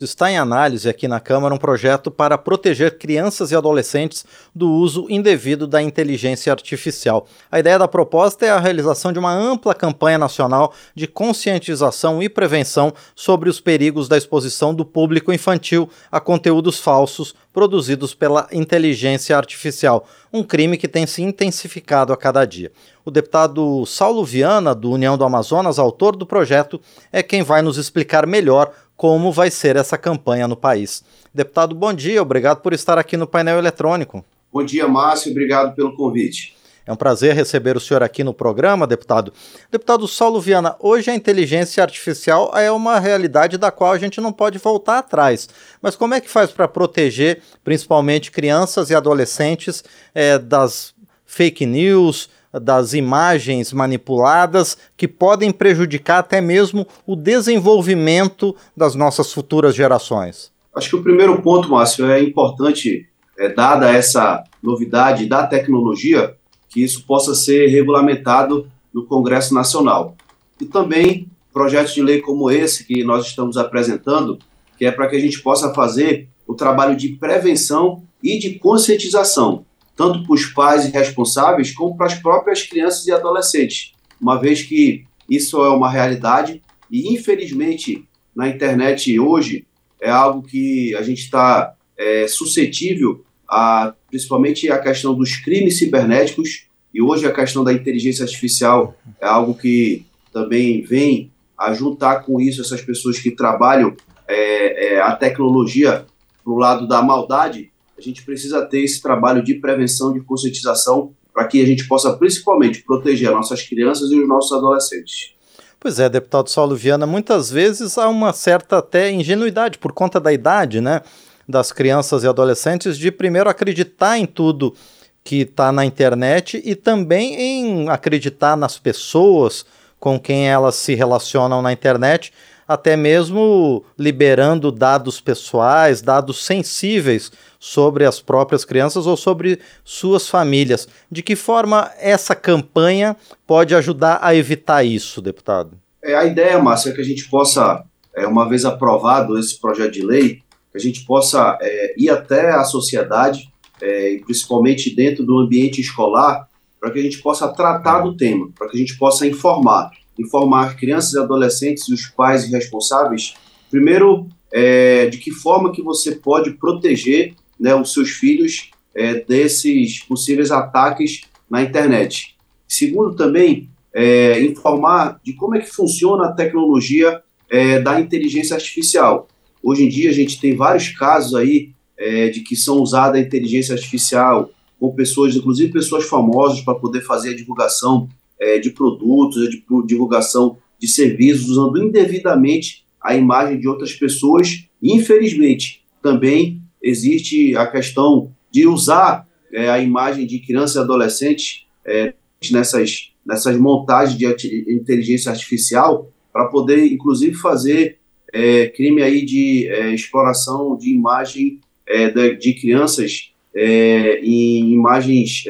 Está em análise aqui na Câmara um projeto para proteger crianças e adolescentes do uso indevido da inteligência artificial. A ideia da proposta é a realização de uma ampla campanha nacional de conscientização e prevenção sobre os perigos da exposição do público infantil a conteúdos falsos produzidos pela inteligência artificial, um crime que tem se intensificado a cada dia. O deputado Saulo Viana, do União do Amazonas, autor do projeto, é quem vai nos explicar melhor como vai ser essa campanha no país. Deputado, bom dia, obrigado por estar aqui no painel eletrônico. Bom dia, Márcio, obrigado pelo convite. É um prazer receber o senhor aqui no programa, deputado. Deputado Saulo Viana, hoje a inteligência artificial é uma realidade da qual a gente não pode voltar atrás. Mas como é que faz para proteger, principalmente crianças e adolescentes, é, das fake news, das imagens manipuladas que podem prejudicar até mesmo o desenvolvimento das nossas futuras gerações? Acho que o primeiro ponto, Márcio, é importante, é, dada essa novidade da tecnologia, que isso possa ser regulamentado no Congresso Nacional. E também projetos de lei como esse que nós estamos apresentando, que é para que a gente possa fazer o trabalho de prevenção e de conscientização tanto para os pais e responsáveis, como para as próprias crianças e adolescentes, uma vez que isso é uma realidade e, infelizmente, na internet hoje é algo que a gente está é, suscetível a, principalmente a questão dos crimes cibernéticos, e hoje a questão da inteligência artificial é algo que também vem a juntar com isso essas pessoas que trabalham é, é, a tecnologia para o lado da maldade, a gente precisa ter esse trabalho de prevenção, de conscientização, para que a gente possa principalmente proteger as nossas crianças e os nossos adolescentes. Pois é, deputado Saulo Viana, muitas vezes há uma certa até ingenuidade por conta da idade, né, das crianças e adolescentes de primeiro acreditar em tudo que está na internet e também em acreditar nas pessoas com quem elas se relacionam na internet, até mesmo liberando dados pessoais, dados sensíveis sobre as próprias crianças ou sobre suas famílias. De que forma essa campanha pode ajudar a evitar isso, deputado? É, a ideia, Márcia, é que a gente possa, é, uma vez aprovado esse projeto de lei, que a gente possa é, ir até a sociedade, é, principalmente dentro do ambiente escolar, para que a gente possa tratar do tema, para que a gente possa informar informar crianças e adolescentes e os pais e responsáveis, primeiro, é, de que forma que você pode proteger né, os seus filhos é, desses possíveis ataques na internet. Segundo, também, é, informar de como é que funciona a tecnologia é, da inteligência artificial. Hoje em dia, a gente tem vários casos aí é, de que são usada a inteligência artificial com pessoas, inclusive pessoas famosas, para poder fazer a divulgação é, de produtos, de divulgação de serviços, usando indevidamente a imagem de outras pessoas. Infelizmente, também existe a questão de usar é, a imagem de crianças e adolescentes é, nessas, nessas montagens de inteligência artificial para poder, inclusive, fazer é, crime aí de é, exploração de imagem é, de, de, crianças é, em imagens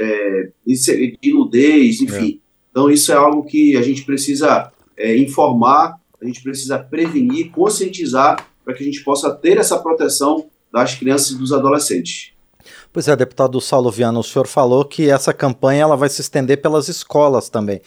de nudez, enfim. Então, isso é algo que a gente precisa é, informar, a gente precisa prevenir, conscientizar, para que a gente possa ter essa proteção das crianças e dos adolescentes. Pois é, deputado Saulo Viana, o senhor falou que essa campanha ela vai se estender pelas escolas também.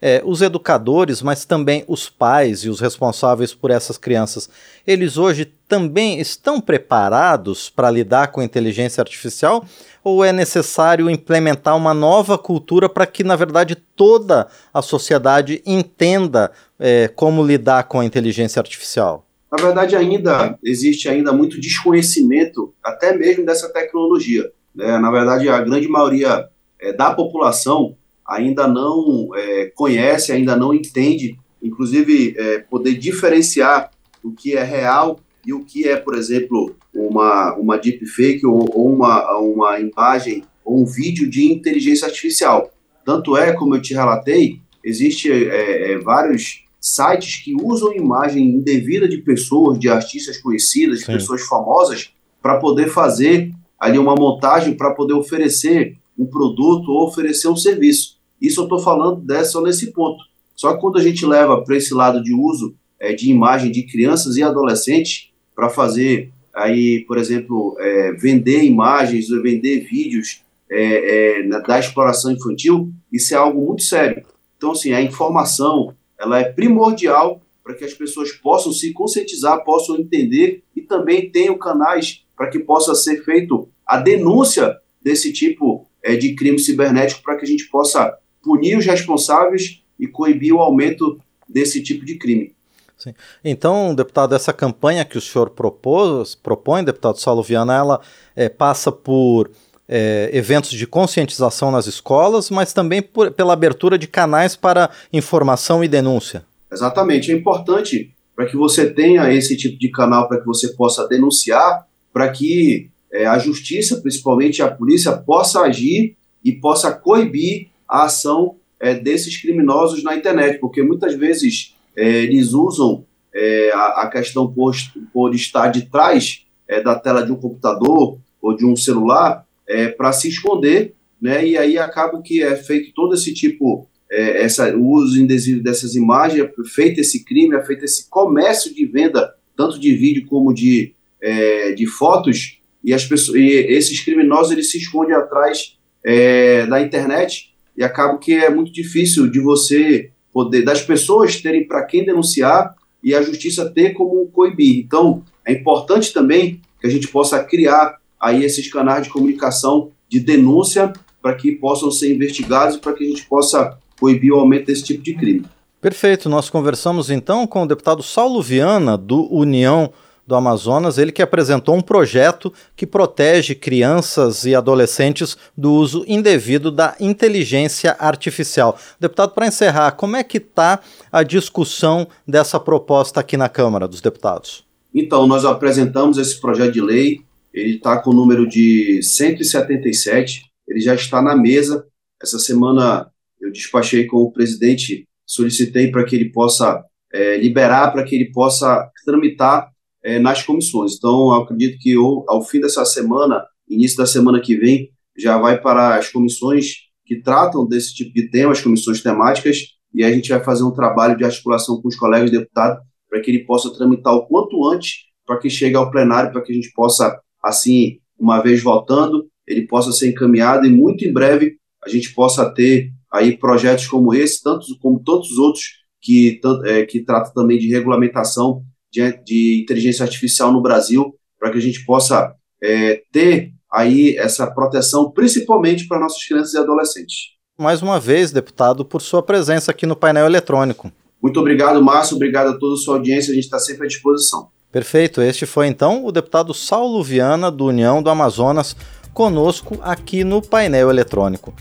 É, os educadores, mas também os pais e os responsáveis por essas crianças, eles hoje também estão preparados para lidar com inteligência artificial? Ou é necessário implementar uma nova cultura para que, na verdade, toda a sociedade entenda é, como lidar com a inteligência artificial? Na verdade, ainda existe ainda muito desconhecimento, até mesmo dessa tecnologia. Né? Na verdade, a grande maioria é, da população ainda não é, conhece, ainda não entende, inclusive é, poder diferenciar o que é real e o que é, por exemplo, uma, uma deepfake ou, ou uma, uma imagem ou um vídeo de inteligência artificial. Tanto é, como eu te relatei, existe é, é, vários sites que usam imagem indevida de pessoas, de artistas conhecidas, de pessoas famosas, para poder fazer ali uma montagem para poder oferecer um produto ou oferecer um serviço. Isso eu estou falando dessa nesse ponto. Só que quando a gente leva para esse lado de uso é, de imagem de crianças e adolescentes, para fazer aí, por exemplo, é, vender imagens, vender vídeos é, é, da exploração infantil, isso é algo muito sério. Então, assim, a informação ela é primordial para que as pessoas possam se conscientizar, possam entender e também tenham canais para que possa ser feito a denúncia desse tipo é, de crime cibernético para que a gente possa punir os responsáveis e coibir o aumento desse tipo de crime. Sim. Então, deputado, essa campanha que o senhor propôs, propõe, deputado Saulo Viana, ela é, passa por é, eventos de conscientização nas escolas, mas também por, pela abertura de canais para informação e denúncia. Exatamente. É importante para que você tenha esse tipo de canal para que você possa denunciar, para que é, a justiça, principalmente a polícia, possa agir e possa coibir a ação é, desses criminosos na internet, porque muitas vezes é, eles usam é, a, a, questão por, por estar de trás é, da tela de um computador ou de um celular é, para se esconder, né? E aí acaba que é feito todo esse tipo, é, essa, o uso indevido dessas imagens, é feito esse crime, é feito esse comércio de venda, tanto de vídeo como de, de fotos, e, as pessoas, e esses criminosos eles se escondem atrás da internet e acaba que é muito difícil de você poder, das pessoas terem para quem denunciar e a justiça ter como coibir. Então, é importante também que a gente possa criar aí esses canais de comunicação de denúncia para que possam ser investigados e para que a gente possa coibir o aumento desse tipo de crime. Perfeito. Nós conversamos então com o deputado Saulo Viana, do União do Amazonas, ele que apresentou um projeto que protege crianças e adolescentes do uso indevido da inteligência artificial. Deputado, para encerrar, como é que está a discussão dessa proposta aqui na Câmara dos Deputados? Então, nós apresentamos esse projeto de lei ele está com o número de 177, ele já está na mesa. Essa semana eu despachei com o presidente, solicitei para que ele possa é, liberar, para que ele possa tramitar é, nas comissões. Então, acredito que eu, ao fim dessa semana, início da semana que vem, já vai para as comissões que tratam desse tipo de tema, as comissões temáticas, e a gente vai fazer um trabalho de articulação com os colegas deputados para que ele possa tramitar o quanto antes, para que chegue ao plenário, para que a gente possa assim, uma vez voltando, ele possa ser encaminhado e muito em breve a gente possa ter aí projetos como esse, tantos como tantos outros que, é, que tratam também de regulamentação de, de inteligência artificial no Brasil, para que a gente possa é, ter aí essa proteção, principalmente para nossas crianças e adolescentes. Mais uma vez, deputado, por sua presença aqui no painel eletrônico. Muito obrigado, Márcio. Obrigado a toda a sua audiência. A gente está sempre à disposição. Perfeito. Este foi então o deputado Saulo Viana, do União do Amazonas, conosco aqui no painel eletrônico.